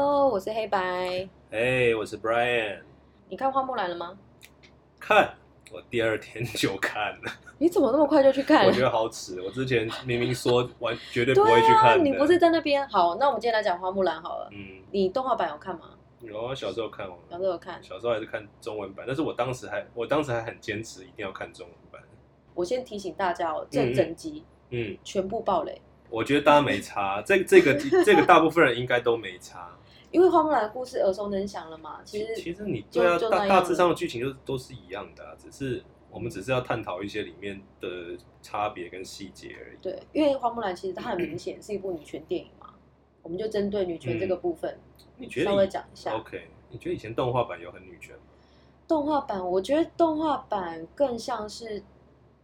Hello，我是黑白。哎，我是 Brian。你看花木兰了吗？看，我第二天就看了。你怎么那么快就去看了？我觉得好迟。我之前明明说完绝对不会去看你不是在那边？好，那我们今天来讲花木兰好了。嗯。你动画版有看吗？有啊，小时候看完。小时候有看。小时候还是看中文版，但是我当时还，我当时还很坚持一定要看中文版。我先提醒大家哦，这整集嗯全部爆雷。我觉得大家没差，这这个这个大部分人应该都没差。因为花木兰的故事耳熟能详了嘛，其实其实你对啊，大大致上的剧情就都是一样的啊，只是。我们只是要探讨一些里面的差别跟细节而已。对，因为花木兰其实它很明显是一部女权电影嘛，我们就针对女权这个部分，你觉得稍微讲一下。OK，你觉得以前动画版有很女权吗？动画版，我觉得动画版更像是，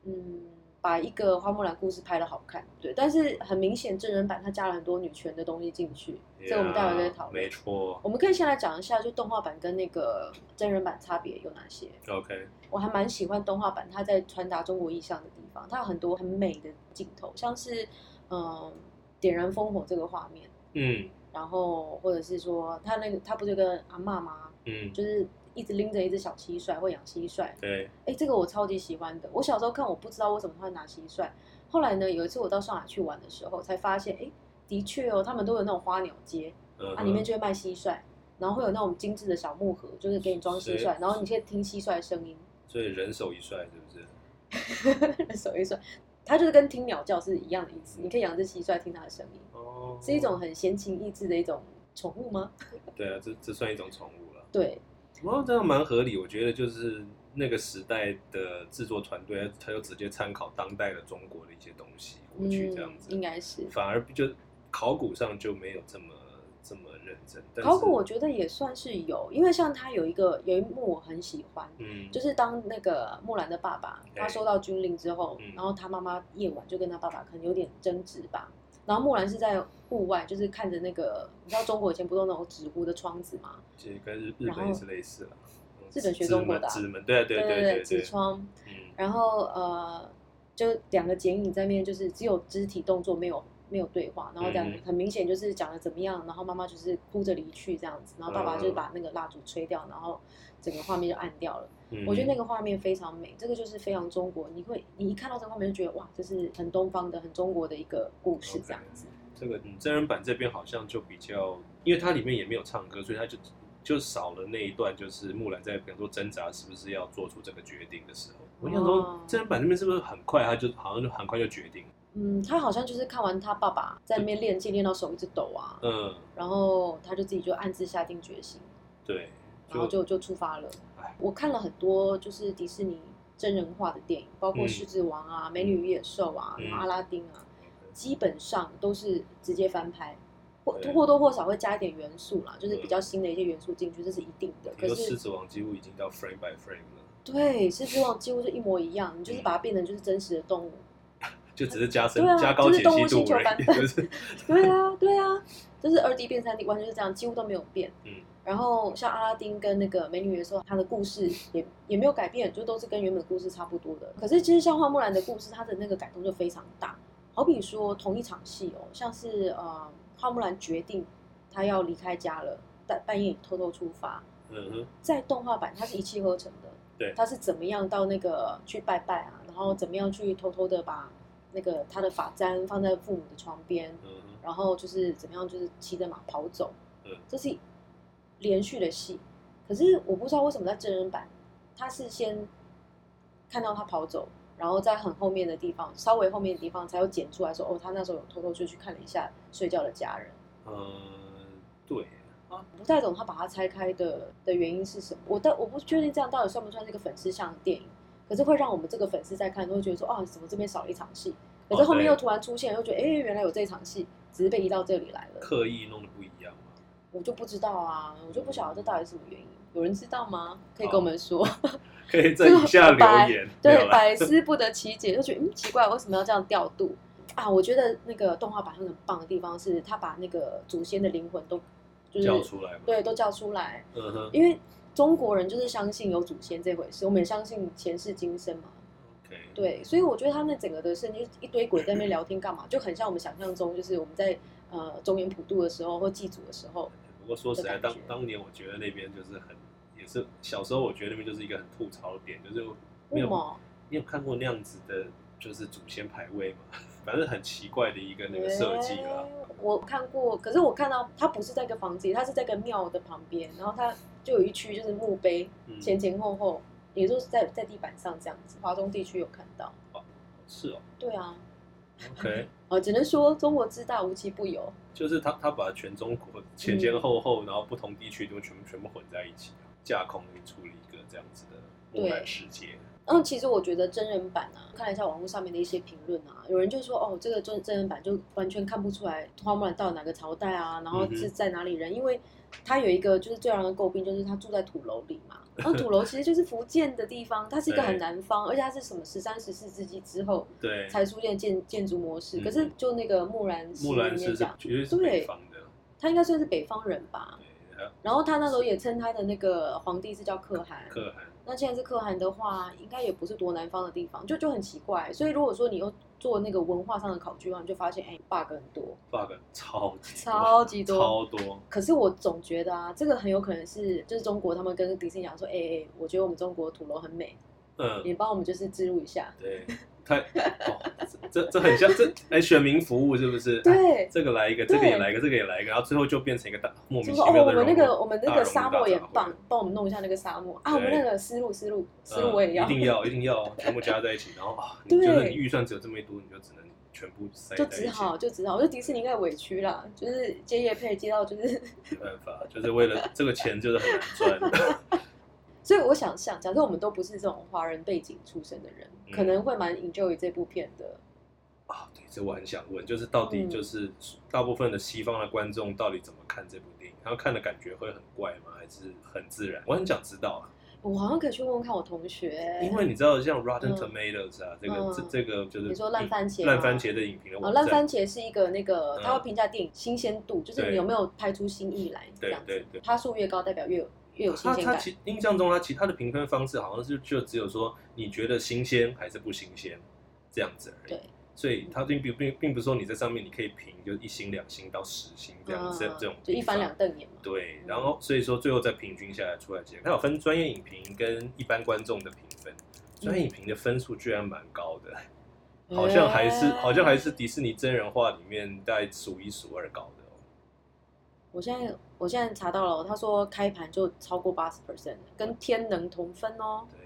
嗯。把一个花木兰故事拍的好看，对，但是很明显真人版它加了很多女权的东西进去，yeah, 这个我们待会再讨论。没错，我们可以先来讲一下，就动画版跟那个真人版差别有哪些？OK，我还蛮喜欢动画版，它在传达中国意象的地方，它有很多很美的镜头，像是嗯点燃烽火这个画面，嗯，然后或者是说他那个他不就跟阿妈吗？嗯，就是。一直拎着一只小蟋蟀，会养蟋蟀。对，哎，这个我超级喜欢的。我小时候看，我不知道为什么他会拿蟋蟀。后来呢，有一次我到上海去玩的时候，才发现，哎，的确哦，他们都有那种花鸟街，啊，里面就会卖蟋蟀，然后会有那种精致的小木盒，就是给你装蟋蟀，然后你可以听蟋蟀的声音。所以人手一帅是不是？人手一帅，它就是跟听鸟叫是一样的意思。你可以养只蟋蟀，听它的声音。哦。是一种很闲情逸致的一种宠物吗？对啊，这这算一种宠物了。对。哦，这样蛮合理。我觉得就是那个时代的制作团队，他就直接参考当代的中国的一些东西过去，这样子、嗯、应该是。反而就考古上就没有这么这么认真。考古我觉得也算是有，因为像他有一个有一幕我很喜欢，嗯，就是当那个木兰的爸爸他收到军令之后，嗯、然后他妈妈夜晚就跟他爸爸可能有点争执吧。然后木兰是在户外，就是看着那个，你知道中国以前不都那种纸糊的窗子吗？其实跟日日本也是类似的。日本学中国的纸门，对对对对对，纸窗。嗯。然后呃，就两个剪影在面，就是只有肢体动作，没有没有对话。然后这样很明显就是讲了怎么样，然后妈妈就是哭着离去这样子，然后爸爸就是把那个蜡烛吹掉，然后整个画面就暗掉了。嗯。我觉得那个画面非常美，这个就是非常中国。你会你一看到这个画面就觉得哇，这是很东方的、很中国的一个故事这样子。Okay. 这个嗯，真人版这边好像就比较，因为它里面也没有唱歌，所以它就。就少了那一段，就是木兰在比方说挣扎是不是要做出这个决定的时候。我想说，真人版那边是不是很快，他就好像就很快就决定？嗯，他好像就是看完他爸爸在那边练剑，练到手一直抖啊。嗯。然后他就自己就暗自下定决心。对。然后就就出发了。我看了很多就是迪士尼真人化的电影，包括《狮子王》啊，《美女与野兽》啊，然后《阿拉丁》啊，基本上都是直接翻拍。或或多或少会加一点元素啦，就是比较新的一些元素进去，这是一定的。可是狮子王几乎已经到 frame by frame 了。对，狮子王几乎是一模一样，你就是把它变成就是真实的动物，就只是加深加高解析度。就是动物星球版本。对啊，对啊，就是二 D 变三 D，完全是这样，几乎都没有变。嗯。然后像阿拉丁跟那个美女的时候，它的故事也也没有改变，就都是跟原本的故事差不多的。可是其实像花木兰的故事，它的那个改动就非常大。好比说同一场戏哦，像是呃。花木兰决定，她要离开家了，但半夜偷偷出发。嗯哼，在动画版，它是一气呵成的。对，他是怎么样到那个去拜拜啊？然后怎么样去偷偷的把那个他的发簪放在父母的床边？嗯，然后就是怎么样，就是骑着马跑走。嗯，这是连续的戏。可是我不知道为什么在真人版，他是先看到他跑走。然后在很后面的地方，稍微后面的地方才有剪出来说，哦，他那时候有偷偷就去看了一下睡觉的家人。嗯，对啊，不太懂他把它拆开的的原因是什么。我但我不确定这样到底算不算是一个粉丝向的电影，可是会让我们这个粉丝在看都会觉得说，哦，怎么这边少了一场戏？可是后面又突然出现，又觉得，哎，原来有这一场戏，只是被移到这里来了。刻意弄得不一样吗？我就不知道啊，我就不晓得这到底是什么原因。有人知道吗？可以跟我们说。可以在以下留言。对，百思不得其解，就觉得嗯奇怪，为什么要这样调度啊？我觉得那个动画版很棒的地方是，他把那个祖先的灵魂都就是叫出来，对，都叫出来。嗯哼。因为中国人就是相信有祖先这回事，我们也相信前世今生嘛。对，所以我觉得他那整个的设定，一堆鬼在那边聊天干嘛，就很像我们想象中，就是我们在呃中原普渡的时候或祭祖的时候。不过说实在，当当年我觉得那边就是很，也是小时候我觉得那边就是一个很吐槽的点，就是没有你有看过那样子的，就是祖先牌位吗？反正很奇怪的一个那个设计了。欸，我看过，可是我看到它不是在一个房子里，它是在一个庙的旁边，然后它就有一区就是墓碑，前前后后，嗯、也就是在在地板上这样子。华中地区有看到。哦，是哦。对啊。OK。哦，只能说中国之大无奇不有。就是他他把全中国前前后后，然后不同地区都全部全部混在一起，架空给出了一个这样子的木兰世界。嗯，其实我觉得真人版啊，看了一下网络上面的一些评论啊，有人就说哦，这个真真人版就完全看不出来花木兰到哪个朝代啊，然后是在哪里人，嗯、因为他有一个就是最让人诟病，就是他住在土楼里嘛。然后土楼其实就是福建的地方，它是一个很南方，而且它是什么十三、十四世纪之后对才出现建建筑模式。可是就那个木兰木兰是绝对是北方的，他应该算是北方人吧。然后他那时候也称他的那个皇帝是叫可汗。可汗。那既然是可汗的话，应该也不是多南方的地方，就就很奇怪。所以如果说你又做那个文化上的考据的话，你就发现哎，bug 很多，bug 超级超级多，超多。可是我总觉得啊，这个很有可能是就是中国他们跟迪士尼讲说，哎哎，我觉得我们中国土楼很美，嗯，你帮我们就是植入一下，对。太哦，这这很像这哎，选民服务是不是？对，这个来一个，这个也来一个，这个也来一个，然后最后就变成一个大莫名其妙的。哦，我们那个我们那个沙漠也棒，帮我们弄一下那个沙漠啊！我们那个思路思路思路我也要，一定要 一定要全部加在一起，然后啊，就是你预算只有这么多，你就只能全部塞在一起。就只好就只好，我觉得迪士尼应该委屈啦，就是接业配接到就是 没办法，就是为了这个钱就是很难赚。所以我想想，假设我们都不是这种华人背景出身的人，嗯、可能会蛮 enjoy 这部片的。啊，对，这我很想问，就是到底就是大部分的西方的观众到底怎么看这部电影？他们看的感觉会很怪吗？还是很自然？我很想知道啊。我好像可以去问问看我同学，因为你知道，像 Rotten Tomatoes 啊，嗯、这个这这个就是你说烂番茄，烂番茄的影评哦，烂番茄是一个那个，他会评价电影新鲜度，嗯、就是你有没有拍出新意来这样子。对对对，趴数越高，代表越有。他他其印象中，他其他的评分方式好像是就只有说你觉得新鲜还是不新鲜这样子而已。对，所以他并并并并不是说你在上面你可以评就一星两星到十星这样子、嗯、这种就一翻两瞪眼嘛。对，然后所以说最后再平均下来出来结果，他有分专业影评跟一般观众的评分，专业影评的分数居然蛮高的，嗯、好像还是好像还是迪士尼真人化里面大概数一数二高的。我现在我现在查到了，他说开盘就超过八十 percent，跟天能同分哦。对，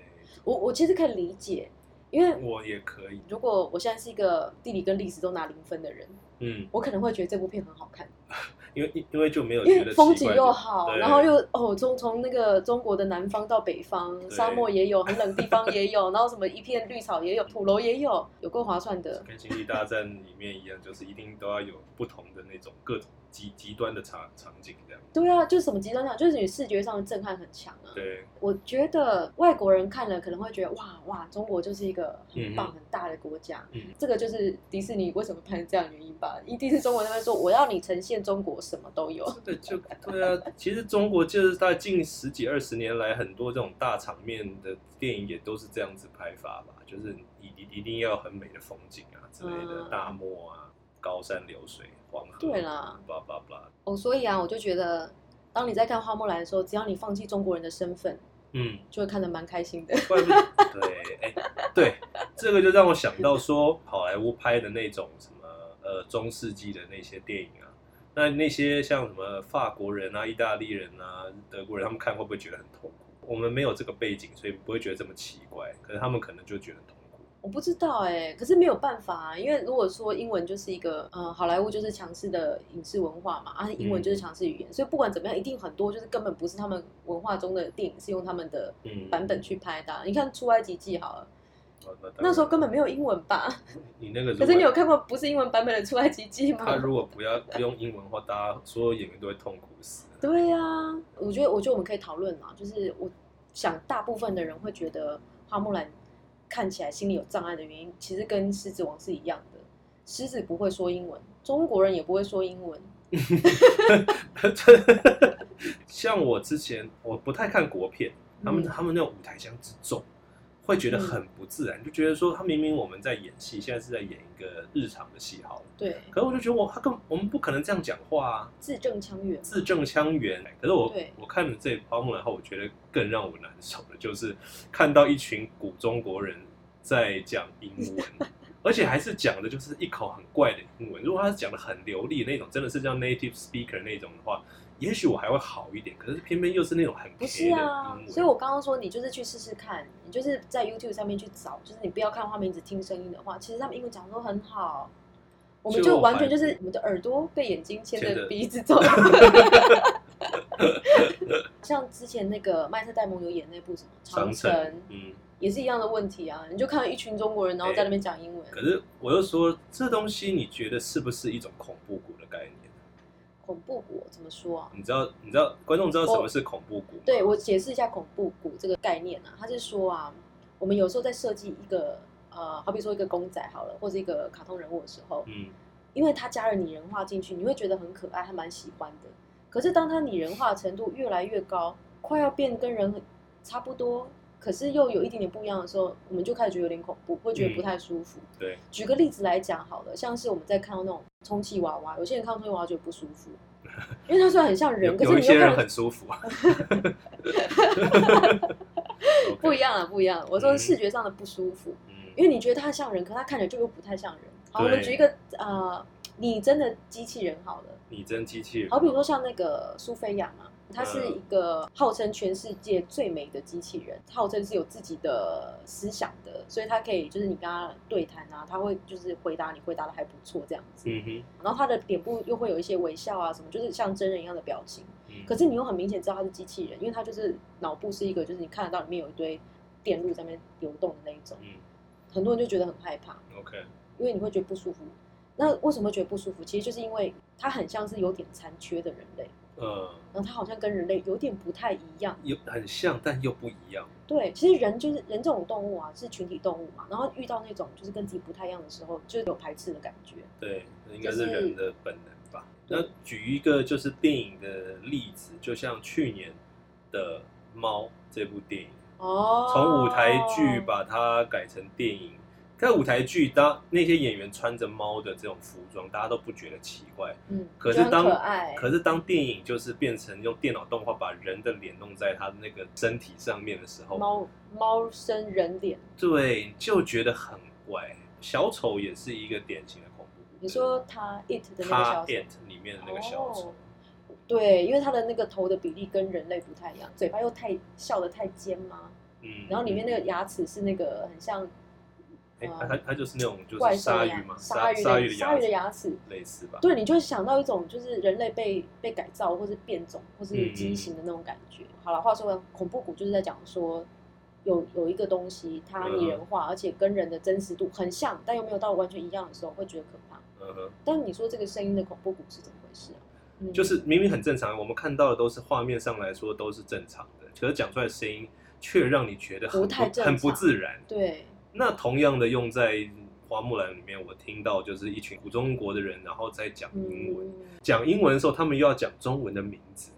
我我其实可以理解，因为我也可以。如果我现在是一个地理跟历史都拿零分的人，嗯，我可能会觉得这部片很好看，因为因为就没有因为风景又好，然后又哦从从那个中国的南方到北方，沙漠也有，很冷地方也有，然后什么一片绿草也有，土楼也有，有够划算的。跟星际大战里面一样，就是一定都要有不同的那种各种。极极端的场场景这样，对啊，就是什么极端场，就是你视觉上的震撼很强啊。对，我觉得外国人看了可能会觉得哇哇，中国就是一个很棒很大的国家。嗯，这个就是迪士尼为什么拍这样的原因吧？一定是中国那边说我要你呈现中国什么都有。对，就对啊，其实中国就是在近十几二十年来，很多这种大场面的电影也都是这样子拍法吧，就是一一定要很美的风景啊之类的，嗯、大漠啊。高山流水，黄河。对啦，巴拉巴拉。哦，所以啊，我就觉得，当你在看花木兰的时候，只要你放弃中国人的身份，嗯，就会看得蛮开心的。对，哎，对，这个就让我想到说，好莱坞拍的那种什么呃中世纪的那些电影啊，那那些像什么法国人啊、意大利人啊、德国人，他们看会不会觉得很痛苦？我们没有这个背景，所以不会觉得这么奇怪。可是他们可能就觉得痛苦。我不知道哎、欸，可是没有办法啊，因为如果说英文就是一个，呃，好莱坞就是强势的影视文化嘛，啊，英文就是强势语言，嗯、所以不管怎么样，一定很多就是根本不是他们文化中的电影是用他们的版本去拍的、啊。嗯、你看《出埃及记》好了，哦、那，那时候根本没有英文吧？你那个，可是你有看过不是英文版本的《出埃及记》吗？他如果不要不用英文的话，大家所有演员都会痛苦死。对呀、啊，我觉得，我觉得我们可以讨论啊，就是我想大部分的人会觉得花木兰。看起来心里有障碍的原因，其实跟狮子王是一样的。狮子不会说英文，中国人也不会说英文。像我之前，我不太看国片，他们他们那种舞台腔之重，会觉得很不自然，就觉得说他明明我们在演戏，现在是在演一个日常的戏好了。对。可是我就觉得我他跟我们不可能这样讲话啊，字正腔圆，字正腔圆。可是我我看了这花木兰后，我觉得更让我难受的就是看到一群古中国人在讲英文，而且还是讲的就是一口很怪的英文。如果他是讲的很流利那种，真的是叫 native speaker 那种的话。也许我还会好一点，可是偏偏又是那种很不是啊，所以我刚刚说你就是去试试看，你就是在 YouTube 上面去找，就是你不要看画面，只听声音的话，其实他们英文讲的都很好，我们就完全就是我们的耳朵被眼睛牵着鼻子走。像之前那个麦特戴蒙有演那部什么长城，嗯，也是一样的问题啊，你就看到一群中国人然后在那边讲英文，可是我又说这东西你觉得是不是一种恐怖谷的概念？恐怖谷怎么说啊？你知道，你知道，观众知道什么是恐怖谷？对，我解释一下恐怖谷这个概念啊，他是说啊，我们有时候在设计一个呃，好比说一个公仔好了，或者一个卡通人物的时候，嗯，因为他加了拟人化进去，你会觉得很可爱，还蛮喜欢的。可是当他拟人化的程度越来越高，快要变跟人差不多，可是又有一点点不一样的时候，我们就开始觉得有点恐怖，会觉得不太舒服。嗯、对，举个例子来讲好了，像是我们在看到那种充气娃娃，有些人看到充气娃娃觉得不舒服。因为它虽然很像人，可是有一些人很舒服 啊。不一样啊，不一样。我说视觉上的不舒服，嗯、因为你觉得它像人，可它看起来就又不太像人。好，我们举一个呃，拟真的机器人好了。拟真机器人，好比如说像那个苏菲亚嘛。它是一个号称全世界最美的机器人，号称是有自己的思想的，所以它可以就是你跟他对谈啊，他会就是回答你回答的还不错这样子。嗯哼。然后他的脸部又会有一些微笑啊什么，就是像真人一样的表情。嗯。可是你又很明显知道他是机器人，因为他就是脑部是一个就是你看得到里面有一堆电路在那边流动的那一种。嗯。很多人就觉得很害怕。OK。因为你会觉得不舒服。那为什么会觉得不舒服？其实就是因为他很像是有点残缺的人类。嗯，然后它好像跟人类有点不太一样，有很像，但又不一样。对，其实人就是人这种动物啊，是群体动物嘛。然后遇到那种就是跟自己不太一样的时候，就有排斥的感觉。对，应该是人的本能吧。那举一个就是电影的例子，就像去年的《猫》这部电影，哦，从舞台剧把它改成电影。在舞台剧，当那些演员穿着猫的这种服装，大家都不觉得奇怪。嗯，可是当可，可是当电影就是变成用电脑动画把人的脸弄在他的那个身体上面的时候，猫猫生人脸，对，就觉得很怪。小丑也是一个典型的恐怖。你说他 it 的那个小丑，it 里面的那个小丑，哦，对，因为他的那个头的比例跟人类不太一样，嘴巴又太笑得太尖嘛，嗯，然后里面那个牙齿是那个很像。哎，它它就是那种就是鲨鱼嘛，鲨鲨鱼的鲨鱼的牙齿类似吧？对，你就会想到一种就是人类被被改造或是变种或是畸形的那种感觉。嗯、好了，话说回来，恐怖谷就是在讲说有有一个东西它拟人化，嗯、而且跟人的真实度很像，但又没有到完全一样的时候，会觉得可怕。嗯哼。但你说这个声音的恐怖谷是怎么回事啊？嗯、就是明明很正常，我们看到的都是画面上来说都是正常的，可是讲出来的声音却让你觉得很不，不太正常，很不自然。对。那同样的用在花木兰里面，我听到就是一群古中国的人，然后在讲英文。讲、嗯、英文的时候，他们又要讲中文的名字。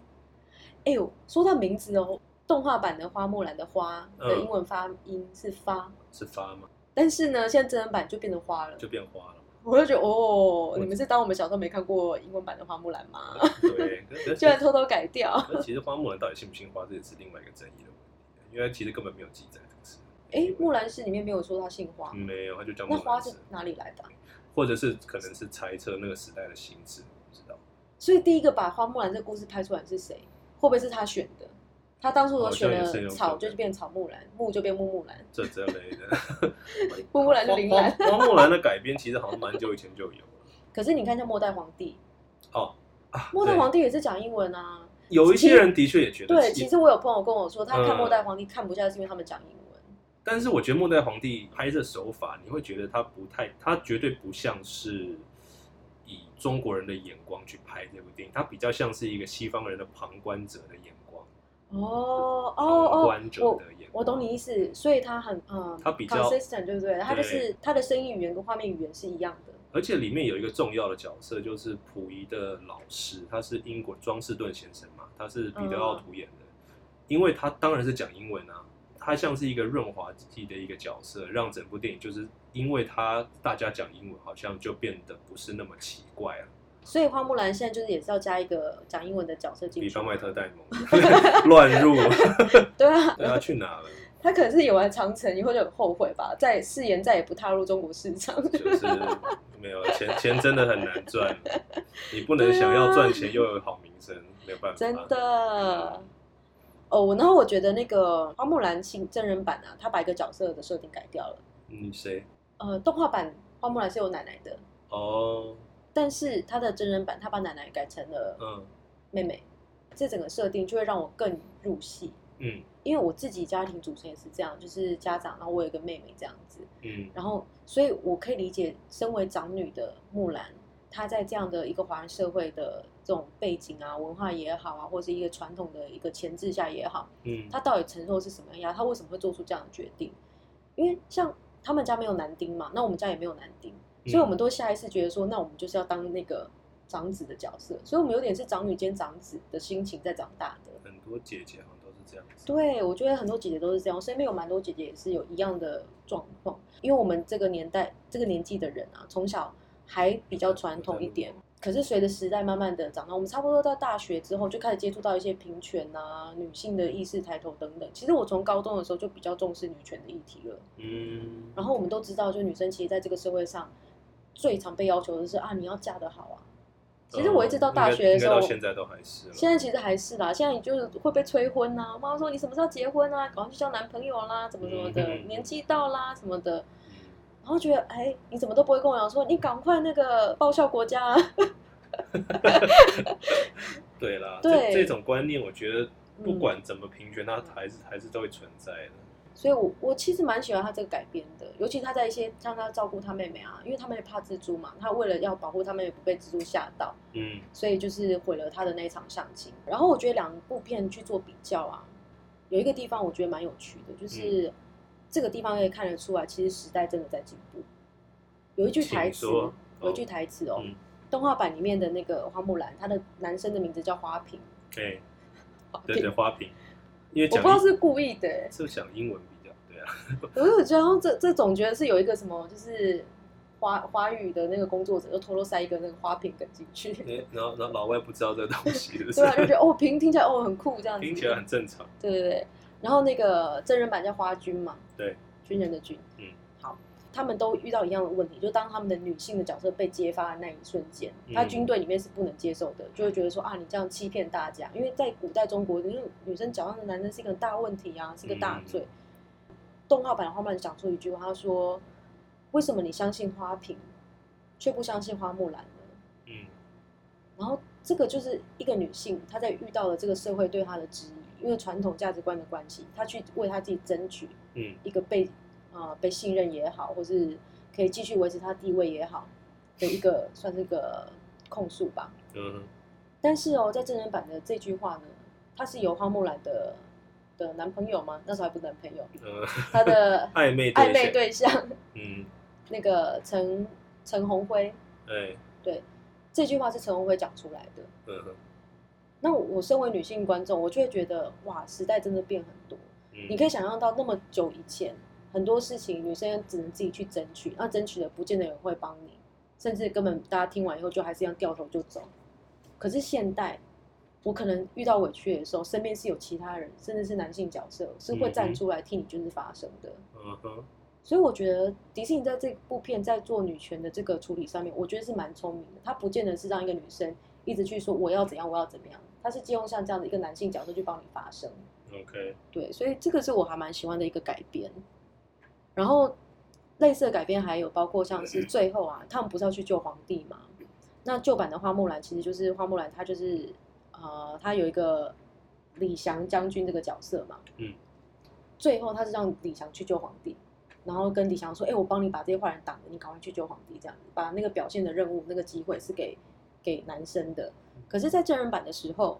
哎呦，说到名字哦，动画版的花木兰的花的英文发音是发，嗯、是发吗？但是呢，现在真人版就变成花了，就变花了。我就觉得哦，你们是当我们小时候没看过英文版的花木兰吗？对，居然偷偷改掉。其实花木兰到底信不信花，这也是另外一个争议的问题，因为其实根本没有记载。哎，木兰诗里面没有说他姓花，没有，他就叫木兰。那花是哪里来的？或者是可能是猜测那个时代的形式，不知道。所以第一个把花木兰这个故事拍出来是谁？会不会是他选的？他当初我选了草，就变草木兰；木就变木木兰。这之类的，木木兰就铃兰。花木兰的改编其实好像蛮久以前就有了。可是你看，像末代皇帝哦，末代皇帝也是讲英文啊。有一些人的确也觉得。对，其实我有朋友跟我说，他看末代皇帝看不下去，是因为他们讲英文。但是我觉得末代皇帝拍摄手法，你会觉得他不太，他绝对不像是以中国人的眼光去拍这部电影，他比较像是一个西方人的旁观者的眼光。哦哦哦，旁观者的眼光。我我懂你意思，所以他很嗯，他比较 consistent，对不对？他就是他的声音语言跟画面语言是一样的。而且里面有一个重要的角色，就是溥仪的老师，他是英国庄士顿先生嘛，他是彼得奥图演的，嗯、因为他当然是讲英文啊。他像是一个润滑剂的一个角色，让整部电影就是因为他大家讲英文，好像就变得不是那么奇怪了。所以花木兰现在就是也是要加一个讲英文的角色进去，比方麦特戴蒙 乱入，对啊，对啊，去哪了？他可能是演完长城以后就很后悔吧，再誓言再也不踏入中国市场，就是没有钱，钱真的很难赚，你不能想要赚钱又有好名声，没有办法，真的。哦，然后我觉得那个花木兰新真人版啊，他把一个角色的设定改掉了。嗯，谁？呃，动画版花木兰是有奶奶的哦，但是他的真人版他把奶奶改成了嗯妹妹，嗯、这整个设定就会让我更入戏。嗯，因为我自己家庭组成也是这样，就是家长，然后我有一个妹妹这样子。嗯，然后所以我可以理解，身为长女的木兰，她在这样的一个华人社会的。这种背景啊，文化也好啊，或者是一个传统的一个牵制下也好，嗯，他到底承受是什么样？他为什么会做出这样的决定？因为像他们家没有男丁嘛，那我们家也没有男丁，所以我们都下意识觉得说，那我们就是要当那个长子的角色，所以我们有点是长女兼长子的心情在长大的。很多姐姐好像都是这样子。对，我觉得很多姐姐都是这样，我身边有蛮多姐姐也是有一样的状况，因为我们这个年代、这个年纪的人啊，从小还比较传统一点。可是随着时代慢慢的长大，我们差不多到大学之后就开始接触到一些平权啊、女性的意识抬头等等。其实我从高中的时候就比较重视女权的议题了。嗯。然后我们都知道，就女生其实在这个社会上最常被要求的是啊，你要嫁得好啊。其实我一直到大学的时候，到现在都还是。现在其实还是啦，现在你就是会被催婚啊。妈妈说你什么时候结婚啊？赶快去交男朋友啦，怎么怎么的，嗯、年纪到啦什么的。然后觉得哎，你怎么都不会跟我讲说，你赶快那个报效国家。对啦，对这这种观念，我觉得不管怎么平权，它还是还是都会存在的。所以我，我我其实蛮喜欢他这个改编的，尤其他在一些像他照顾他妹妹啊，因为他妹妹怕蜘蛛嘛，他为了要保护他妹妹不被蜘蛛吓到，嗯，所以就是毁了他的那一场相亲。然后我觉得两部片去做比较啊，有一个地方我觉得蛮有趣的，就是、嗯、这个地方可以看得出来，其实时代真的在进步。有一句台词，有一句台词哦。嗯动画版里面的那个花木兰，她的男生的名字叫花瓶。对，对对，花瓶。因为我不知道是故意的，是想英文比较对啊。我就觉得这这总觉得是有一个什么，就是华华语的那个工作者又偷偷塞一个那个花瓶梗进去。然后然后老外不知道这个东西，对啊，就觉得哦瓶听起来哦很酷这样子，听起来很正常。对对对，然后那个真人版叫花君嘛，对，军人的军，嗯。好他们都遇到一样的问题，就当他们的女性的角色被揭发的那一瞬间，他军队里面是不能接受的，就会觉得说啊，你这样欺骗大家，因为在古代中国，因为女生脚上的男生是一个大问题啊，是个大罪。嗯、动画版的花木兰讲出一句话，他说：“为什么你相信花瓶，却不相信花木兰呢？”嗯，然后这个就是一个女性，她在遇到了这个社会对她的质疑，因为传统价值观的关系，他去为他自己争取，嗯，一个被。啊、呃，被信任也好，或是可以继续维持他地位也好，的一个算是个控诉吧。嗯。但是哦，在真人版的这句话呢，他是由花木兰的的男朋友吗？那时候还不是男朋友。嗯。他的暧 昧暧昧对象。嗯。那个陈陈鸿辉。对。对，这句话是陈鸿辉讲出来的。嗯。那我身为女性观众，我就会觉得哇，时代真的变很多。嗯。你可以想象到那么久以前。很多事情女生只能自己去争取，那争取的不见得有人会帮你，甚至根本大家听完以后就还是一样掉头就走。可是现代，我可能遇到委屈的时候，身边是有其他人，甚至是男性角色是会站出来替你就是发声的。嗯哼。所以我觉得迪士尼在这部片在做女权的这个处理上面，我觉得是蛮聪明的。他不见得是让一个女生一直去说我要怎样，我要怎么样，他是借用像这样的一个男性角色去帮你发声。OK。对，所以这个是我还蛮喜欢的一个改编。然后，类似的改编还有包括像是最后啊，他们不是要去救皇帝嘛？那旧版的花木兰其实就是花木兰，她就是呃，她有一个李翔将军这个角色嘛。嗯。最后他是让李翔去救皇帝，然后跟李翔说：“哎，我帮你把这些坏人挡了，你赶快去救皇帝。”这样子，把那个表现的任务、那个机会是给给男生的。可是，在真人版的时候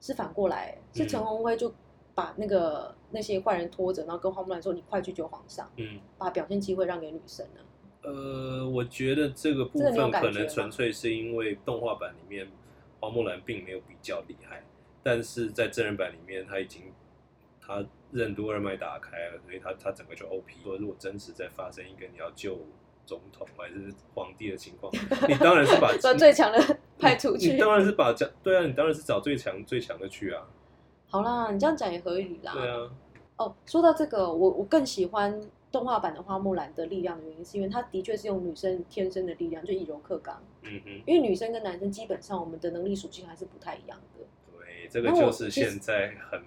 是反过来，是陈鸿辉就。把那个那些坏人拖着，然后跟花木兰说：“你快去救皇上。”嗯，把表现机会让给女生呢？呃，我觉得这个部分可能纯粹是因为动画版里面花木兰并没有比较厉害，但是在真人版里面，他已经他任督二脉打开了，所以他他整个就 OP。说如果真实在发生一个你要救总统还是皇帝的情况，你当然是把 最强的派出去，你当然是把对啊，你当然是找最强最强的去啊。好啦，你这样讲也合理啦。对啊。哦，说到这个，我我更喜欢动画版的花木兰的力量的原因，是因为它的确是用女生天生的力量，就以柔克刚。嗯哼。因为女生跟男生基本上我们的能力属性还是不太一样的。对，这个就是现在很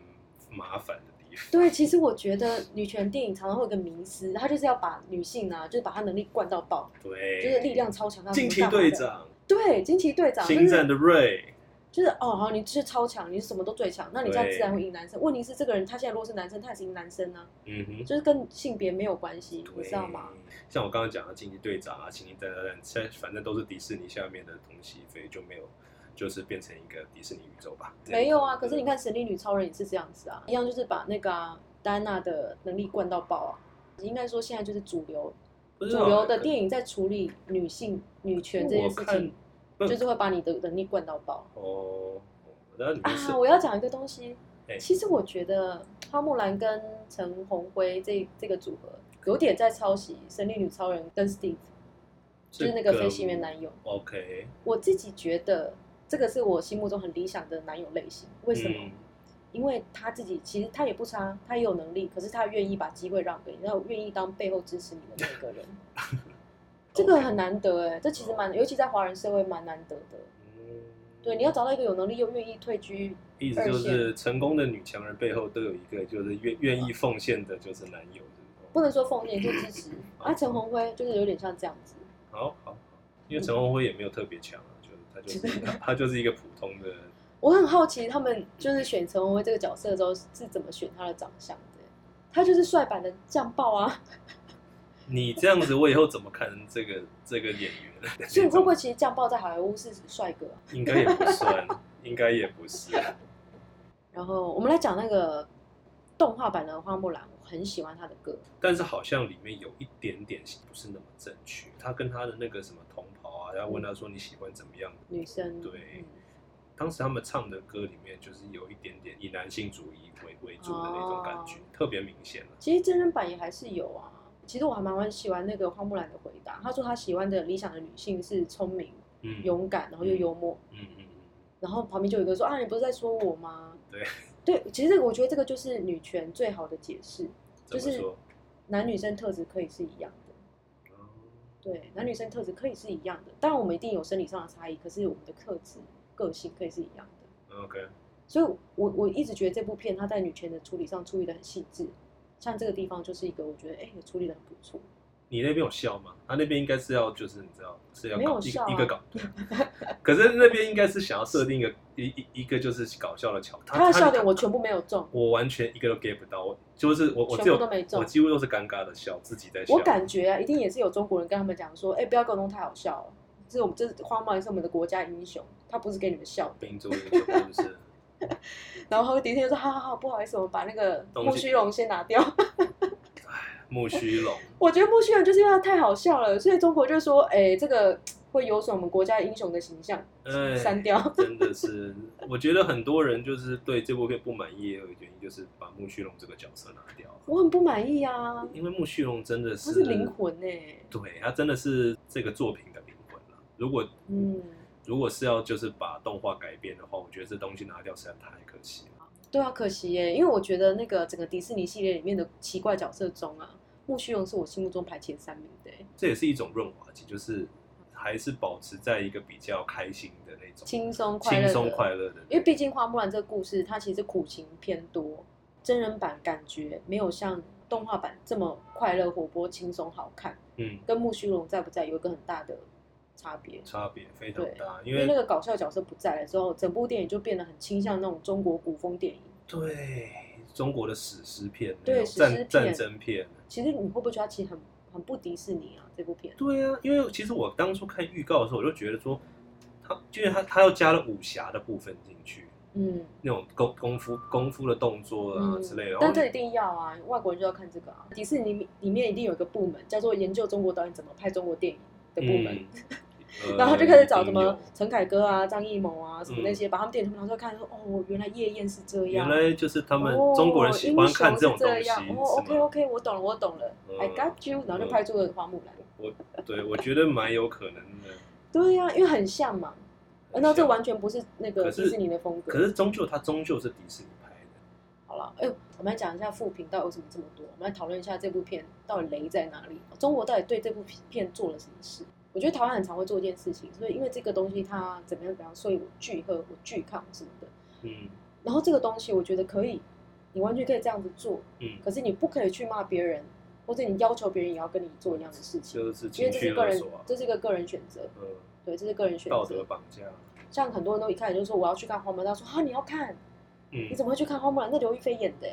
麻烦的。对，其实我觉得女权电影常常会有个迷思，她就是要把女性啊，就是把她能力灌到爆。对。就是力量超强。惊奇队长。对，惊奇队长。星战的瑞。就是哦，好，你就是超强，你是什么都最强，那你这样自然会赢男生。问题是这个人他现在如果是男生，他也是赢男生啊。嗯哼，就是跟性别没有关系，你知道吗？像我刚刚讲的惊奇队长啊，奇奇等等等，现在反正都是迪士尼下面的东西，所以就没有，就是变成一个迪士尼宇宙吧。没有啊，可是你看神力女超人也是这样子啊，一样就是把那个戴安娜的能力灌到爆啊。应该说现在就是主流，主流的电影在处理女性女权这件事情。就是会把你的能力灌到爆哦。啊，我要讲一个东西。其实我觉得花木兰跟陈鸿辉这这个组合有点在抄袭《神力女超人》跟 Steve，就是那个飞行员男友。OK，我自己觉得这个是我心目中很理想的男友类型。为什么？因为他自己其实他也不差，他也有能力，可是他愿意把机会让给你，然后愿意当背后支持你的那个人。这个很难得哎，这其实蛮，尤其在华人社会蛮难得的。嗯，对，你要找到一个有能力又愿意退居，意思就是成功的女强人背后都有一个就是愿愿意奉献的，就是男友。不能说奉献，就支持。啊，陈鸿辉就是有点像这样子。好好，因为陈鸿辉也没有特别强他就是他就是一个普通的。我很好奇他们就是选陈文辉这个角色的时候是怎么选他的长相的？他就是帅版的酱爆啊。你这样子，我以后怎么看这个这个演员？所以会不会其实酱爆在好莱坞是帅哥？应该也不算，应该也不是。然后我们来讲那个动画版的花木兰，我很喜欢他的歌，但是好像里面有一点点不是那么正确。他跟他的那个什么同要问他说你喜欢怎么样的女生？对，嗯、当时他们唱的歌里面就是有一点点以男性主义为为主的那种感觉，哦、特别明显。其实真人版也还是有啊。其实我还蛮蛮喜欢那个花木兰的回答。他说他喜欢的理想的女性是聪明、嗯、勇敢，然后又幽默。嗯嗯，然后旁边就有一个说啊，你不是在说我吗？对对，其实我觉得这个就是女权最好的解释，就是男女生特质可以是一样的。对，男女生特质可以是一样的。当然我们一定有生理上的差异，可是我们的特质、个性可以是一样的。OK。所以我我一直觉得这部片它在女权的处理上处理的很细致。像这个地方就是一个，我觉得哎，处理的很不错。你那边有笑吗？他那边应该是要，就是你知道是要搞一个、啊、一个搞，可是那边应该是想要设定一个一一一个就是搞笑的桥。他的笑点我全部没有中，我完全一个都 get 不到。我就是我我全部都没中，我几乎都是尴尬的笑，自己在笑。我感觉啊，一定也是有中国人跟他们讲说，哎，不要搞弄太好笑了。是我们这是花猫也是我们的国家英雄，他不是给你们笑的。民族英雄是不是？然后迪天就说：“好好好，不好意思，我把那个木须龙先拿掉。”哎，木须龙，我觉得木须龙就是因为他太好笑了，所以中国就说：“哎，这个会有损我们国家英雄的形象，哎、删掉。”真的是，我觉得很多人就是对这部片不满意，有一个原因就是把木须龙这个角色拿掉。我很不满意啊，因为木须龙真的是他是灵魂呢，对，他真的是这个作品的灵魂了。如果嗯。如果是要就是把动画改编的话，我觉得这东西拿掉实在太可惜了。对啊，可惜耶，因为我觉得那个整个迪士尼系列里面的奇怪角色中啊，木须龙是我心目中排前三名的。这也是一种润滑剂，就是还是保持在一个比较开心的那种轻松快乐、轻松快乐的。因为毕竟花木兰这个故事，它其实苦情偏多，真人版感觉没有像动画版这么快乐、活泼、轻松、好看。嗯，跟木须龙在不在有一个很大的。差别差别非常大，因为那个搞笑角色不在了之后，整部电影就变得很倾向那种中国古风电影。对，中国的史诗片，对史诗战争片。其实你会不会觉得其实很很不迪士尼啊？这部片？对啊，因为其实我当初看预告的时候，我就觉得说，他因为他他又加了武侠的部分进去，嗯，那种功功夫功夫的动作啊之类的。但这一定要啊，外国人就要看这个啊。迪士尼里面一定有一个部门叫做研究中国导演怎么拍中国电影的部门。嗯然后就开始找什么陈凯歌啊、张艺谋啊什么那些，把他们电影拿出来看，说哦，原来夜宴是这样，原来就是他们中国人喜欢看这种东西。哦，OK OK，我懂了，我懂了，I got you，然后就拍出了花木兰。我对我觉得蛮有可能的。对呀，因为很像嘛。难道这完全不是那个迪士尼的风格？可是终究它终究是迪士尼拍的。好了，哎呦，我们来讲一下负评到底为什么这么多？我们来讨论一下这部片到底雷在哪里？中国到底对这部片做了什么事？我觉得台湾很常会做一件事情，所以因为这个东西它怎么样怎么样，所以我拒喝，我拒看什么的。嗯。然后这个东西我觉得可以，你完全可以这样子做。嗯。可是你不可以去骂别人，或者你要求别人也要跟你做一样的事情，就是因为这是个人，这是一个个人选择。嗯。对，这是个人选择。道德绑架。像很多人都一开始就说我要去看花木兰，他说啊你要看，嗯，你怎么会去看花木兰？那刘亦菲演的，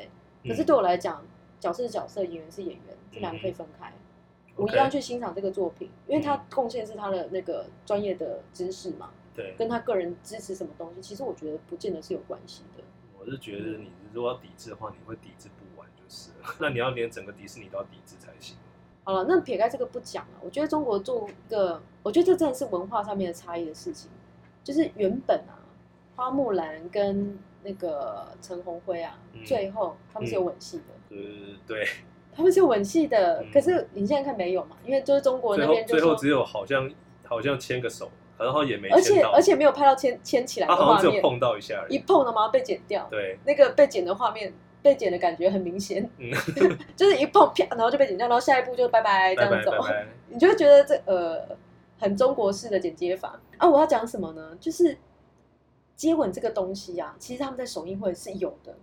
可是对我来讲，角色是角色，演员是演员，这两个可以分开。我一样去欣赏这个作品，因为他贡献是他的那个专业的知识嘛，对，跟他个人支持什么东西，其实我觉得不见得是有关系的。我是觉得你如果要抵制的话，你会抵制不完就是了。那你要连整个迪士尼都要抵制才行。好了，那撇开这个不讲了，我觉得中国做一个，我觉得这真的是文化上面的差异的事情。就是原本啊，花木兰跟那个陈鸿辉啊，嗯、最后他们是有吻戏的。呃、嗯，对，他们是吻戏的。嗯、可是你现在看没有嘛？因为就是中国那边最后只有好像好像牵个手，然后也没，而且而且没有拍到牵牵起来的画面，碰到一下，一碰的嘛被剪掉。对，那个被剪的画面，被剪的感觉很明显，嗯、就是一碰啪，然后就被剪掉，然后下一步就拜拜这样走，你就会觉得这呃。很中国式的剪接法啊！我要讲什么呢？就是接吻这个东西呀、啊，其实他们在首映会是有的，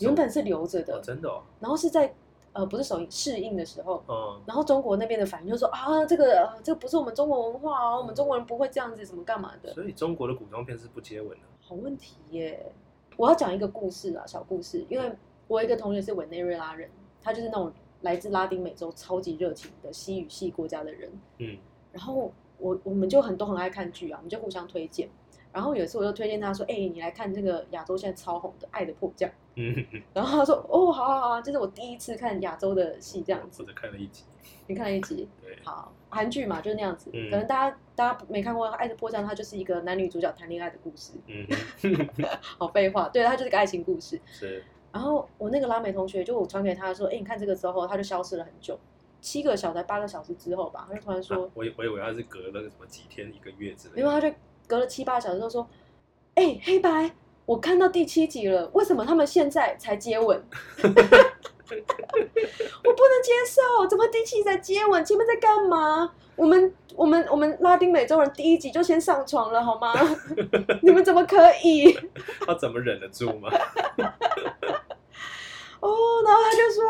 原本是留着的，哦、真的、哦。然后是在呃，不是首映试映的时候，嗯，然后中国那边的反应就说啊，这个、呃、这个不是我们中国文化哦，我们中国人不会这样子，什么干嘛的？所以中国的古装片是不接吻的。好问题耶！我要讲一个故事啊，小故事，因为我有一个同学是委内瑞拉人，他就是那种来自拉丁美洲超级热情的西语系国家的人，嗯，然后。我我们就很多很爱看剧啊，我们就互相推荐。然后有一次我就推荐他说：“哎、欸，你来看这个亚洲现在超红的《爱的迫降》。”嗯，然后他说：“哦，好好好，这是我第一次看亚洲的戏，这样子。”我只看了一集。你看了一集？对。好，韩剧嘛，就是那样子。嗯、可能大家大家没看过《爱的迫降》，它就是一个男女主角谈恋爱的故事。嗯。好废话，对，它就是个爱情故事。是。然后我那个拉美同学就我传给他说：“哎、欸，你看这个之后，他就消失了很久。”七个小时、八个小时之后吧，他就突然说：“啊、我我以为他是隔了什么几天、一个月之类的。”因为他就隔了七八个小时，就说：“哎、欸，黑白，我看到第七集了，为什么他们现在才接吻？我不能接受，怎么第七集才接吻？前面在干嘛？我们我们我们拉丁美洲人第一集就先上床了，好吗？你们怎么可以？他怎么忍得住吗？” 哦，然后他就说，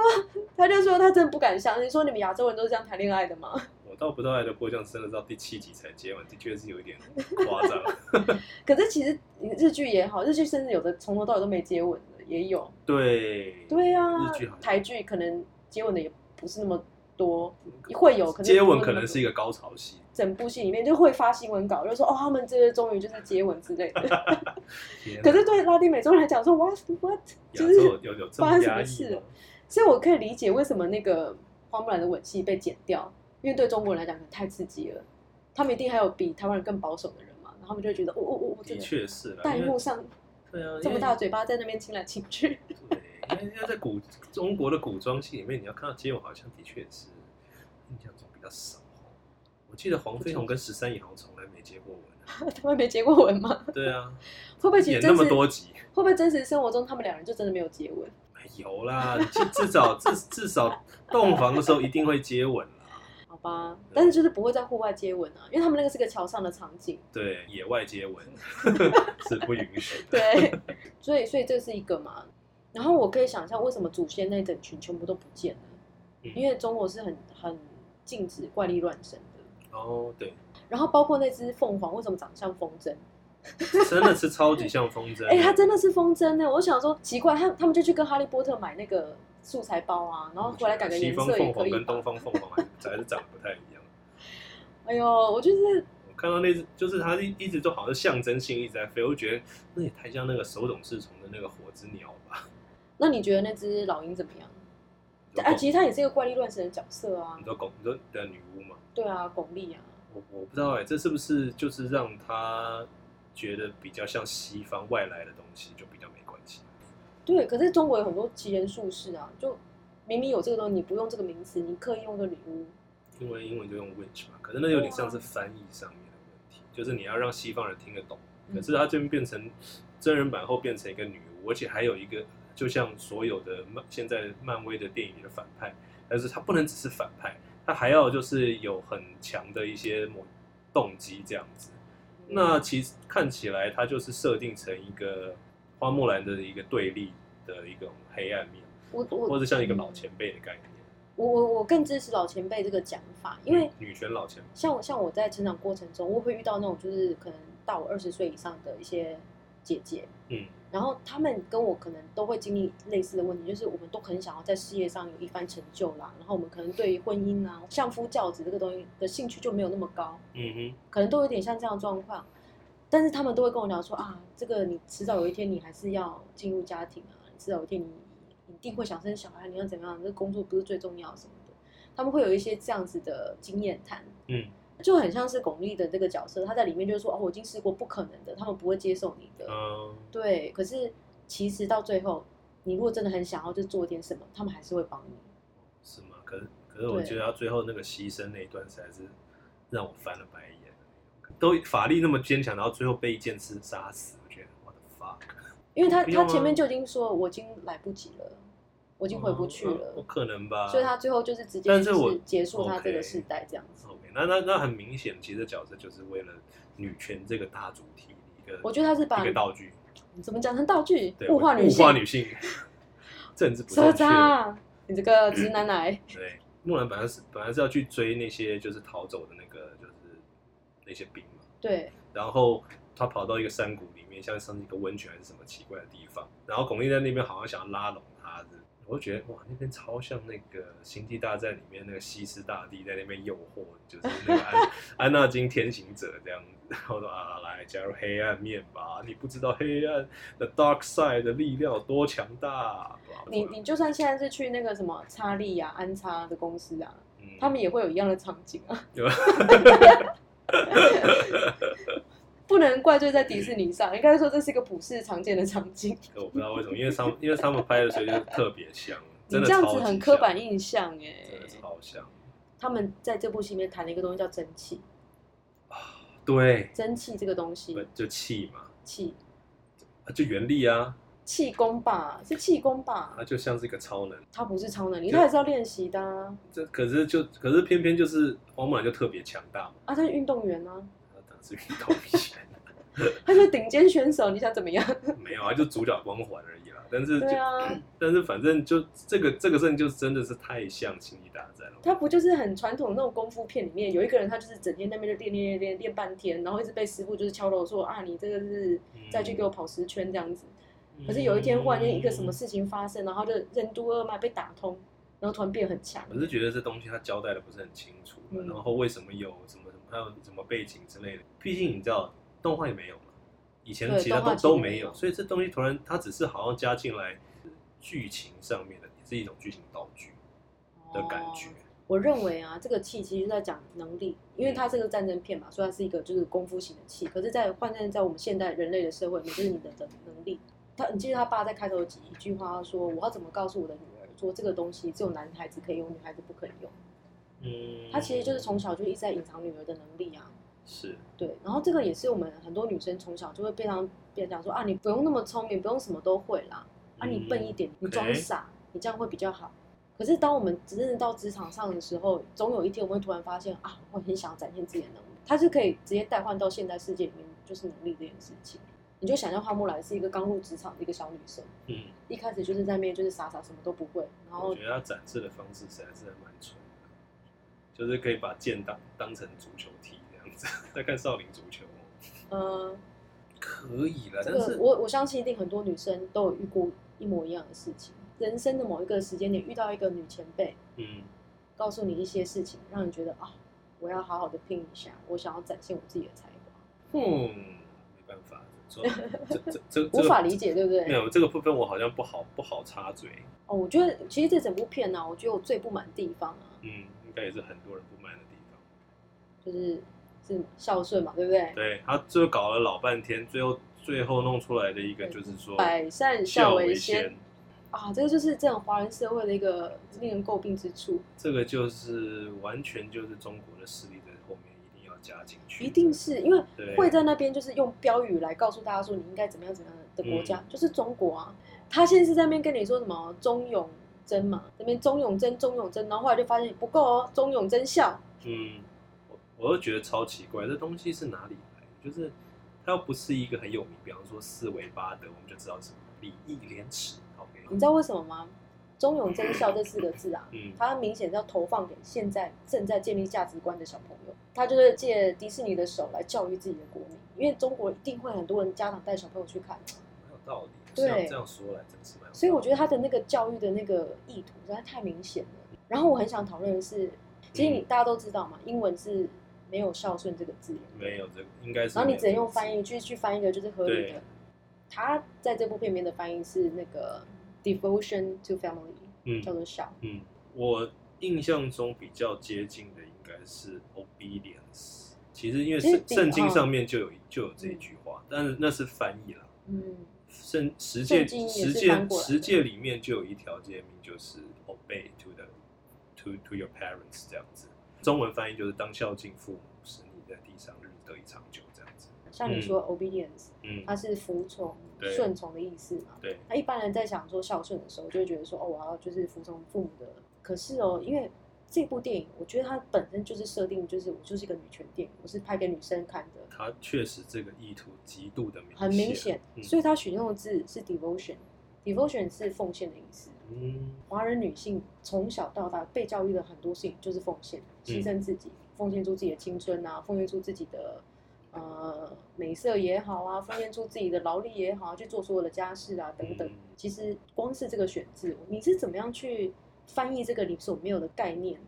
他就说他真的不敢相信，说你们亚洲人都是这样谈恋爱的吗？我倒不知道爱的迫降真的到第七集才接吻，的确是有一点夸张。可是其实日剧也好，日剧甚至有的从头到尾都没接吻的也有。对。对啊。日剧好。台剧可能接吻的也不是那么多，会有可能接吻可能是一个高潮戏。整部戏里面就会发新闻稿，就说哦，他们这些终于就是接吻之类的。可是对拉丁美洲人来讲，说 what what 就是发生什么事？所以我可以理解为什么那个花木兰的吻戏被剪掉，因为对中国人来讲可能太刺激了。他们一定还有比台湾人更保守的人嘛，然后他们就会觉得哦哦哦，的确是弹幕上对啊，这么大嘴巴在那边亲来亲去。对，因为在古中国的古装戏里面，你要看到接吻，好像的确是印象中比较少。我记得黄飞鸿跟十三姨好像从来没接过吻，他们没接过吻吗？对啊，会不会演那么多集，会不会真实生活中他们两人就真的没有接吻？有啦，至少至至少洞房的时候一定会接吻吧，但是就是不会在户外接吻啊，因为他们那个是个桥上的场景。对，野外接吻 是不允许的。对，所以所以这是一个嘛。然后我可以想象为什么祖先那整群全部都不见了，嗯、因为中国是很很禁止怪力乱神的。哦，对，然后包括那只凤凰，为什么长得像风筝？真的是超级像风筝。哎、欸，它真的是风筝呢！我想说奇怪，他他们就去跟哈利波特买那个素材包啊，然后回来改个颜色也可以。西方凤凰跟东方凤凰还还是长得不太一样。哎呦，我就是我看到那只，就是它一一直都好像象征性一直在飞，我觉得那也太像那个手冢治虫的那个火之鸟吧。那你觉得那只老鹰怎么样？啊，其实它也是一个怪力乱神的角色啊。你说巩，你说的女巫吗？对啊，巩俐啊，我我不知道哎、欸，这是不是就是让他觉得比较像西方外来的东西，就比较没关系？对，可是中国有很多奇人术士啊，就明明有这个东西，你不用这个名词，你刻意用个女巫，因为英文就用 witch 嘛，可是那有点像是翻译上面的问题，就是你要让西方人听得懂，可是他这边变成真人版后变成一个女巫，而且还有一个，就像所有的漫现在漫威的电影里的反派，但是他不能只是反派。他还要就是有很强的一些某动机这样子，那其实看起来他就是设定成一个花木兰的一个对立的一种黑暗面，我我或者像一个老前辈的概念。我我我更支持老前辈这个讲法，因为女权老前辈，像我像我在成长过程中，我会遇到那种就是可能大我二十岁以上的一些姐姐，嗯。然后他们跟我可能都会经历类似的问题，就是我们都很想要在事业上有一番成就啦。然后我们可能对于婚姻啊、相夫教子这个东西的兴趣就没有那么高。嗯哼，可能都有点像这样的状况。但是他们都会跟我讲说啊，这个你迟早有一天你还是要进入家庭啊，迟早有一天你一定会想生小孩，你要怎么样？这工作不是最重要什么的。他们会有一些这样子的经验谈。嗯。就很像是巩俐的这个角色，他在里面就是说哦，我已经试过不可能的，他们不会接受你的。嗯，对。可是其实到最后，你如果真的很想要就做点什么，他们还是会帮你。是吗？可是可是我觉得他最后那个牺牲那一段实在是让我翻了白眼。都法力那么坚强，然后最后被一剑刺杀死，我觉得我的 fuck。因为他他前面就已经说我已经来不及了，我已经回不去了。不可能吧？所以他最后就是直接就是结束他这个世代这样子。OK，那那那很明显，其实角色就是为了女权这个大主题一个，我觉得他是把一个道具，怎么讲成道具？物化女性，物化女性，政治不正确。你这个直男 癌。对，木兰本来是本来是要去追那些就是逃走的那个就是那些兵嘛。对。然后他跑到一个山谷里面，像上一个温泉还是什么奇怪的地方，然后巩俐在那边好像想要拉拢他。我就觉得哇，那边超像那个《星际大战》里面那个西斯大帝在那边诱惑，就是那个安 安纳金天行者这样子。然后说啊，来加入黑暗面吧，你不知道黑暗的 dark side 的力量有多强大。你你就算现在是去那个什么查利亚安插的公司啊，嗯、他们也会有一样的场景啊。不能怪罪在迪士尼上，应该说这是一个普世常见的场景。我不知道为什么，因为他们因为他们拍的时候就特别像，真的你这样子很刻板印象哎，真的超像。他们在这部戏里面谈了一个东西叫蒸汽啊，对，蒸汽这个东西。就气嘛，气。就原力啊，气功吧，是气功吧，他就像是一个超能，他不是超能力，他还是要练习的啊。这可是就可是偏偏就是花木兰就特别强大嘛，啊，他是运动员啊。他是运动员，他是顶尖选手，你想怎么样？没有啊，就主角光环而已啦。但是，对啊，但是反正就这个这个阵就真的是太像《星际大战》了。他不就是很传统的那种功夫片里面有一个人，他就是整天那边就练练练练练半天，然后一直被师傅就是敲锣说啊，你这个是再去给我跑十圈这样子。嗯、可是有一天忽然间一个什么事情发生，然后就任督二脉被打通，然后突然变很强。我是觉得这东西他交代的不是很清楚，嗯、然后为什么有什么什么？还有什么背景之类的？毕竟你知道，动画也没有嘛，以前其他都都没有，所以这东西突然它只是好像加进来剧情上面的，也是一种剧情道具的感觉。哦、我认为啊，这个气其实是在讲能力，因为它是个战争片嘛，所以它是一个就是功夫型的气。可是，在换算在我们现代人类的社会就是你的的能力。他，你记得他爸在开头几一句话说：“我要怎么告诉我的女儿，说这个东西只有男孩子可以用，女孩子不可以用。”嗯，他其实就是从小就一直在隐藏女儿的能力啊，是对，然后这个也是我们很多女生从小就会非常别人讲说啊，你不用那么聪明，不用什么都会啦，啊，你笨一点，你装傻，你这样会比较好。可是当我们真正到职场上的时候，总有一天我们会突然发现啊，我很想要展现自己的能力，它是可以直接代换到现代世界里面，就是能力这件事情。你就想象花木兰是一个刚入职场的一个小女生，嗯，一开始就是在那边就是傻傻什么都不会，然后我觉得她展示的方式实在是蛮蠢。就是可以把剑当当成足球踢这样子，在看少林足球。嗯，可以了。但是我我相信一定很多女生都有遇过一模一样的事情。人生的某一个时间点，遇到一个女前辈，嗯，告诉你一些事情，让你觉得啊，我要好好的拼一下，我想要展现我自己的才华。嗯，没办法，这这这，这无法理解，对不对？没有这个部分，我好像不好不好插嘴。哦，我觉得其实这整部片呢、啊，我觉得我最不满的地方啊，嗯。应该也是很多人不满的地方，就是是孝顺嘛，对不对？对，他最后搞了老半天，最后最后弄出来的一个就是说百善孝为先啊，这个就是这种华人社会的一个令人诟病之处。这个就是完全就是中国的势力加进去，一定是因为会在那边就是用标语来告诉大家说你应该怎么样怎么样的国家，嗯、就是中国啊。他现在是在那边跟你说什么忠勇贞嘛，那边忠勇贞忠勇贞，然后后来就发现不够哦，忠勇贞孝。嗯，我我就觉得超奇怪，这东西是哪里来？就是它又不是一个很有名，比方说四维八德，我们就知道什么礼义廉耻。OK，你知道为什么吗？忠勇贞孝这四个字啊，嗯，它明显是要投放给现在正在建立价值观的小朋友。他就是借迪士尼的手来教育自己的国民，因为中国一定会很多人家长带小朋友去看。很有道理。对，这样说来真是。所以我觉得他的那个教育的那个意图实在太明显了。然后我很想讨论的是，其实你大家都知道嘛，英文是没有孝顺这个字，没有这个应该是。然后你只能用翻译去去翻译一个就是合理的。他在这部片里面的翻译是那个 devotion to family，嗯，叫做孝。嗯，我印象中比较接近的应该是 obedience。其实因为圣圣经上面就有就有这一句话，但是那是翻译了。嗯。圣十诫十诫十诫里面就有一条诫命，就是 obey to the to to your parents 这样子。中文翻译就是当孝敬父母，使你在地上日子得以长。像你说 obedience，嗯，它是服从、顺从的意思嘛？对。那一般人在想说孝顺的时候，就会觉得说哦，我要就是服从父母的。可是哦，因为这部电影，我觉得它本身就是设定，就是我就是一个女权电影，我是拍给女生看的。它确实这个意图极度的明显，很明显，嗯、所以它选用的字是 devotion，devotion 是奉献的意思。嗯，华人女性从小到大被教育的很多事情就是奉献，牺牲自己，嗯、奉献出自己的青春啊，奉献出自己的呃美色也好啊，奉献出自己的劳力也好，去做所有的家事啊等等。嗯、其实光是这个选字，你是怎么样去？翻译这个你所没有的概念，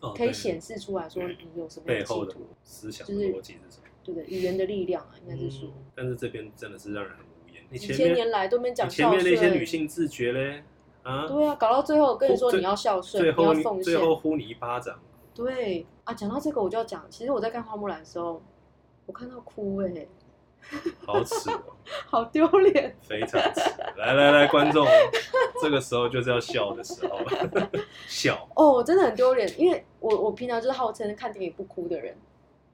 哦、可以显示出来说你有什么背后的思想逻辑是什么？对的，语言的力量啊，应该是说、嗯。但是这边真的是让人很无言。几千年来都没讲孝顺。前面那些女性自觉嘞，啊，对啊，搞到最后跟你说你要孝顺，你要奉献，最后呼你一巴掌。对啊，讲到这个我就要讲，其实我在看花木兰的时候，我看到哭哎、欸。好耻哦！好丢脸，非常耻。来来来，观众，这个时候就是要笑的时候了，笑。哦，真的很丢脸，因为我我平常就是号称看电影不哭的人，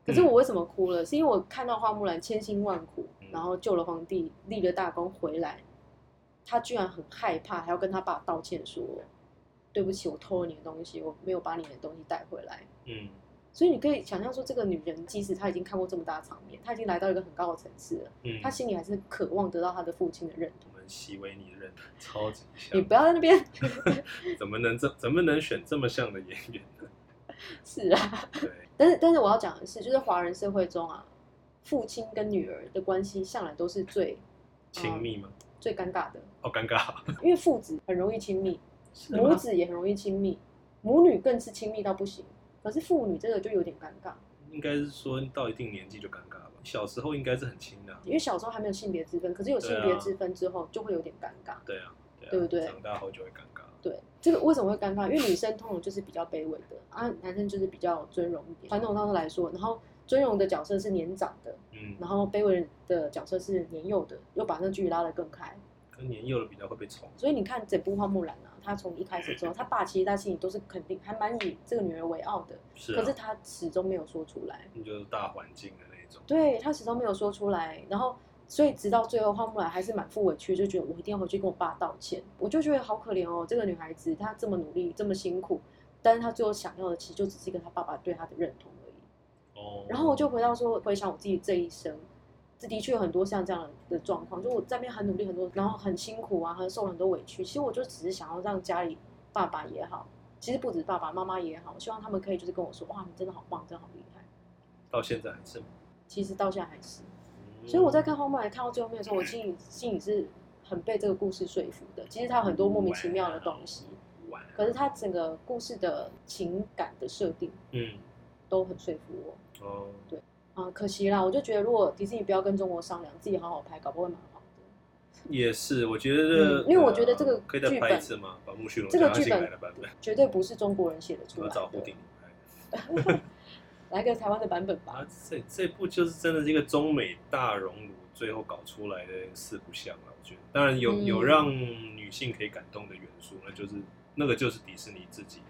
可是我为什么哭了？嗯、是因为我看到花木兰千辛万苦，然后救了皇帝，立了大功回来，他居然很害怕，还要跟他爸道歉说：“对不起，我偷了你的东西，我没有把你的东西带回来。”嗯。所以你可以想象说，这个女人即使她已经看过这么大的场面，她已经来到一个很高的层次了，嗯，她心里还是渴望得到她的父亲的认同。我们习为你的认同，超级像。你不要在那边，怎么能这怎么能选这么像的演员呢？是啊，对。但是但是我要讲的是，就是华人社会中啊，父亲跟女儿的关系向来都是最亲密吗？最尴尬的。好尴尬，因为父子很容易亲密，母子也很容易亲密，母女更是亲密到不行。可是妇女这个就有点尴尬，应该是说到一定年纪就尴尬吧。小时候应该是很亲的，因为小时候还没有性别之分。可是有性别之分之后，就会有点尴尬。对啊，对不对？长大后就会尴尬。对，这个为什么会尴尬？因为女生通常就是比较卑微的啊，男生就是比较尊荣一点。传统上来说，然后尊荣的角色是年长的，嗯，然后卑微的角色是年幼的，又把那距离拉得更开。跟年幼的比较会被宠。所以你看整部花木兰啊。他从一开始之后，他爸其实他心里都是肯定，还蛮以这个女儿为傲的。是、啊，可是他始终没有说出来。那就是大环境的那种。对，他始终没有说出来，然后所以直到最后，花木兰还是满腹委屈，就觉得我一定要回去跟我爸道歉。我就觉得好可怜哦，这个女孩子她这么努力，这么辛苦，但是她最后想要的其实就只是一个她爸爸对她的认同而已。哦。然后我就回到说，回想我自己这一生。这的确有很多像这样的状况，就我在那边很努力很多，然后很辛苦啊，很受了很多委屈。其实我就只是想要让家里爸爸也好，其实不止爸爸妈妈也好，我希望他们可以就是跟我说，哇，你真的好棒，真的好厉害。到现在还是吗？其实到现在还是。所以我在看后面看到最后面的时候，我心里心里是很被这个故事说服的。其实它有很多莫名其妙的东西，可是它整个故事的情感的设定，嗯，都很说服我。哦，对。啊，可惜啦！我就觉得，如果迪士尼不要跟中国商量，自己好好拍，搞不会蛮好的。也是，我觉得，因为我觉得这个可以再拍一次吗？把木须龙这个剧本绝对不是中国人写的 出来的。我找胡定拍。来个台湾的版本吧。啊，这这部就是真的是一个中美大熔炉最后搞出来的四不像了，我觉得。当然有、嗯、有让女性可以感动的元素，那就是那个就是迪士尼自己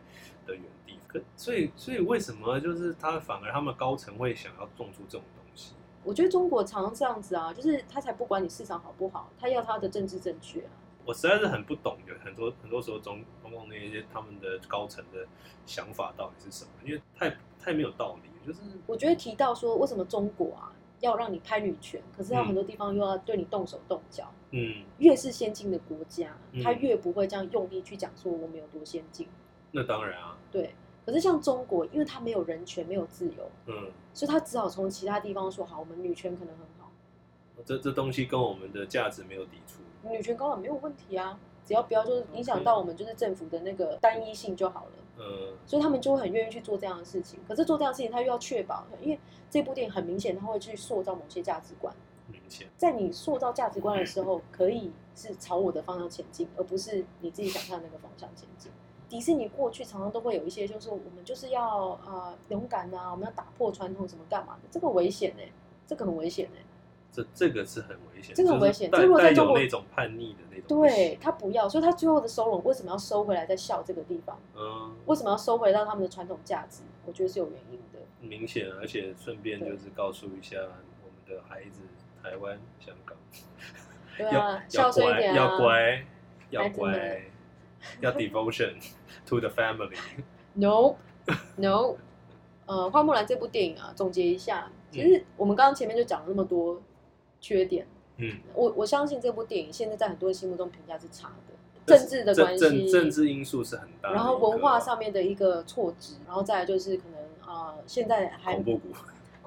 的原地。可所以所以为什么就是他反而他们高层会想要种出这种东西？我觉得中国常常这样子啊，就是他才不管你市场好不好，他要他的政治正确啊。我实在是很不懂，有很多很多时候中中共那一些他们的高层的想法到底是什么？因为太太没有道理。就是我觉得提到说，为什么中国啊要让你拍女权，可是他很多地方又要对你动手动脚。嗯，越是先进的国家，他越不会这样用力去讲说我们有多先进。那当然啊。对，可是像中国，因为它没有人权，没有自由，嗯，所以他只好从其他地方说好，我们女权可能很好。这这东西跟我们的价值没有抵触。女权高了没有问题啊，只要不要就是影响到我们就是政府的那个单一性就好了。嗯，所以他们就会很愿意去做这样的事情。可是做这样的事情，他又要确保，因为这部电影很明显，他会去塑造某些价值观。明显，在你塑造价值观的时候，可以是朝我的方向前进，而不是你自己想象的那个方向前进。迪士尼过去常常都会有一些，就是我们就是要啊、呃、勇敢啊，我们要打破传统什么干嘛的，这个危险呢、欸，这个很危险呢、欸。这这个是很危险，这个很危险。这如果在中国那种叛逆的那种，对他不要，所以他最后的收拢为什么要收回来，在笑这个地方？嗯，为什么要收回到他们的传统价值？我觉得是有原因的。明显，而且顺便就是告诉一下我们的孩子，台湾、香港，对啊，要孝顺一点啊，要乖，要乖，要 devotion to the family。No No，呃，花木兰这部电影啊，总结一下。其实我们刚刚前面就讲了那么多缺点，嗯，我我相信这部电影现在在很多人心目中评价是差的，政治的关系，政政治因素是很大，然后文化上面的一个错置，然后再来就是可能啊、呃，现在还恐怖谷，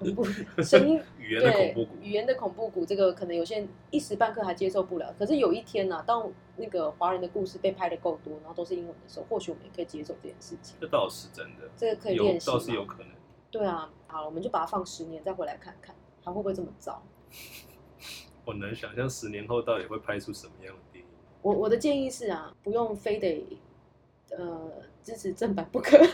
恐怖 声音语言的恐怖谷，语言的恐怖谷，这个可能有些人一时半刻还接受不了，可是有一天呢、啊，当那个华人的故事被拍的够多，然后都是英文的时候，或许我们也可以接受这件事情。这倒是真的，这个可以练习，倒是有可能。对啊，好，我们就把它放十年再回来看看，还会不会这么糟？我能想象十年后到底会拍出什么样的电影。我我的建议是啊，不用非得呃支持正版不可。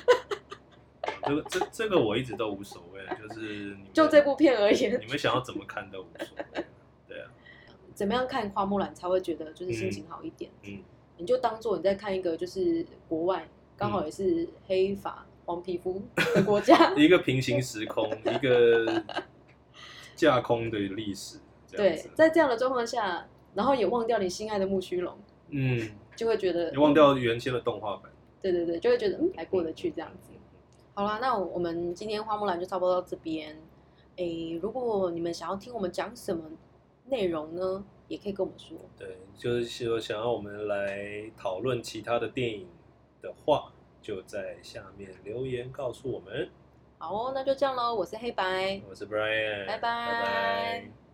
这个这这个我一直都无所谓，就是就这部片而言，你们想要怎么看都无所谓。对啊，怎么样看花木兰才会觉得就是心情好一点？嗯，嗯你就当做你在看一个就是国外刚好也是黑发。黄皮肤的国家，一个平行时空，一个 架空的历史。对，在这样的状况下，然后也忘掉你心爱的木须龙，嗯，就会觉得你忘掉原先的动画版。对对对，就会觉得嗯，还过得去这样子。好啦，那我们今天花木兰就差不多到这边。诶，如果你们想要听我们讲什么内容呢，也可以跟我们说。对，就是说想要我们来讨论其他的电影的话。就在下面留言告诉我们。好哦，那就这样喽。我是黑白，我是 Brian，拜拜。拜拜。